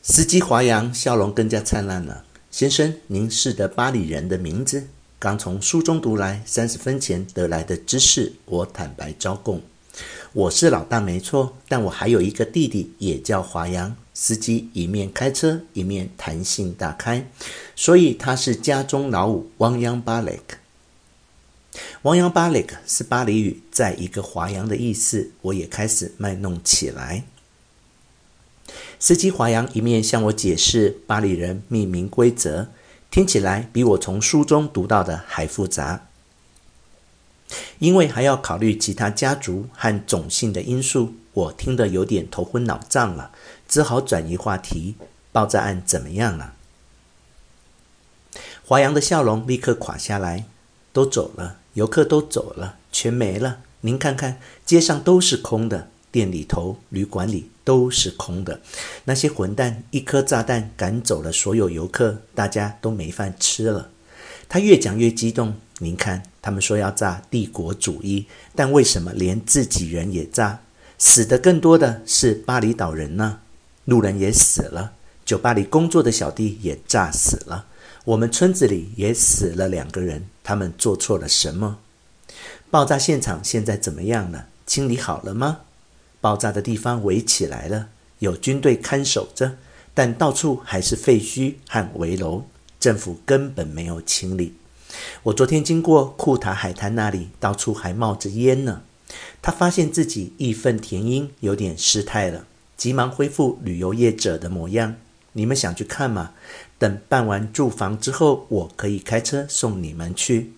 司机华阳笑容更加灿烂了。先生，您是的巴黎人的名字？刚从书中读来，三十分前得来的知识，我坦白招供。我是老大没错，但我还有一个弟弟，也叫华阳。司机一面开车，一面弹性大开，所以他是家中老五，亡羊巴雷克。亡羊巴雷克是巴黎语，在一个华阳的意思。我也开始卖弄起来。司机华阳一面向我解释巴黎人命名规则，听起来比我从书中读到的还复杂。因为还要考虑其他家族和种姓的因素，我听得有点头昏脑胀了，只好转移话题。爆炸案怎么样了？华阳的笑容立刻垮下来，都走了，游客都走了，全没了。您看看，街上都是空的。店里头、旅馆里都是空的，那些混蛋一颗炸弹赶走了所有游客，大家都没饭吃了。他越讲越激动。您看，他们说要炸帝国主义，但为什么连自己人也炸？死的更多的是巴厘岛人呢？路人也死了，酒吧里工作的小弟也炸死了，我们村子里也死了两个人。他们做错了什么？爆炸现场现在怎么样了？清理好了吗？爆炸的地方围起来了，有军队看守着，但到处还是废墟和围楼，政府根本没有清理。我昨天经过库塔海滩那里，到处还冒着烟呢。他发现自己义愤填膺，有点失态了，急忙恢复旅游业者的模样。你们想去看吗？等办完住房之后，我可以开车送你们去。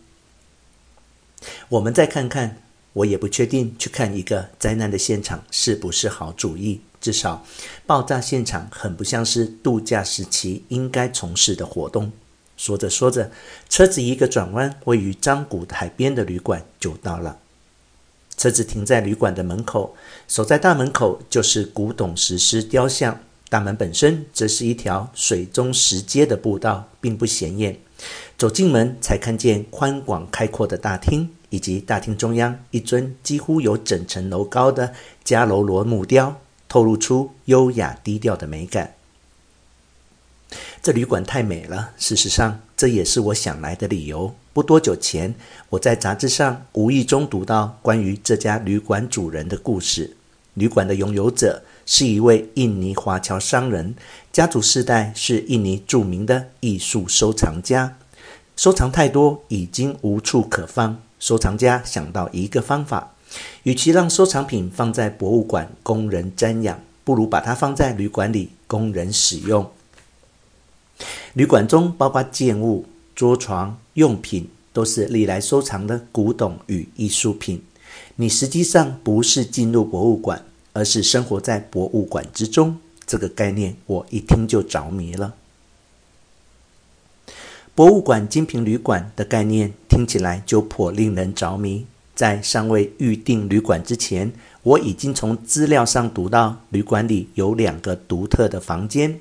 我们再看看。我也不确定去看一个灾难的现场是不是好主意。至少，爆炸现场很不像是度假时期应该从事的活动。说着说着，车子一个转弯，位于张古海边的旅馆就到了。车子停在旅馆的门口，守在大门口就是古董石狮雕像。大门本身则是一条水中石阶的步道，并不显眼。走进门，才看见宽广开阔的大厅。以及大厅中央一尊几乎有整层楼高的迦楼罗木雕，透露出优雅低调的美感。这旅馆太美了，事实上，这也是我想来的理由。不多久前，我在杂志上无意中读到关于这家旅馆主人的故事。旅馆的拥有者是一位印尼华侨商人，家族世代是印尼著名的艺术收藏家，收藏太多，已经无处可放。收藏家想到一个方法，与其让收藏品放在博物馆供人瞻仰，不如把它放在旅馆里供人使用。旅馆中包括建物、桌床、用品，都是历来收藏的古董与艺术品。你实际上不是进入博物馆，而是生活在博物馆之中。这个概念我一听就着迷了。博物馆精品旅馆的概念听起来就颇令人着迷。在尚未预订旅馆之前，我已经从资料上读到，旅馆里有两个独特的房间，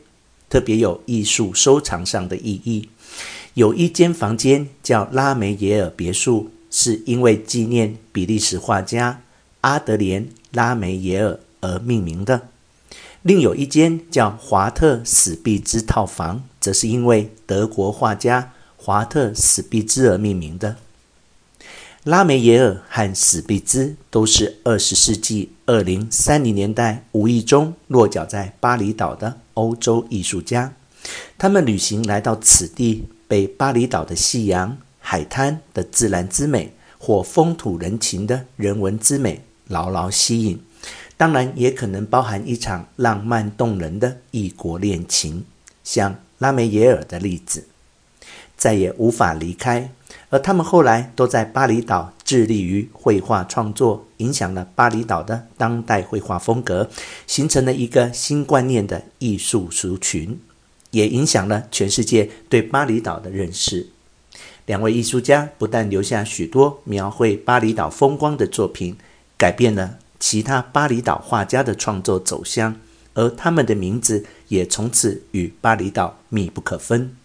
特别有艺术收藏上的意义。有一间房间叫拉梅耶尔别墅，是因为纪念比利时画家阿德连·拉梅耶尔而命名的；另有一间叫华特史毕兹套房。则是因为德国画家华特·史毕兹而命名的。拉梅耶尔和史毕兹都是二十世纪二零三零年代无意中落脚在巴厘岛的欧洲艺术家。他们旅行来到此地，被巴厘岛的夕阳、海滩的自然之美，或风土人情的人文之美牢牢吸引。当然，也可能包含一场浪漫动人的异国恋情，像。拉梅耶尔的例子，再也无法离开，而他们后来都在巴厘岛致力于绘画创作，影响了巴厘岛的当代绘画风格，形成了一个新观念的艺术族群，也影响了全世界对巴厘岛的认识。两位艺术家不但留下许多描绘巴厘岛风光的作品，改变了其他巴厘岛画家的创作走向。而他们的名字也从此与巴厘岛密不可分。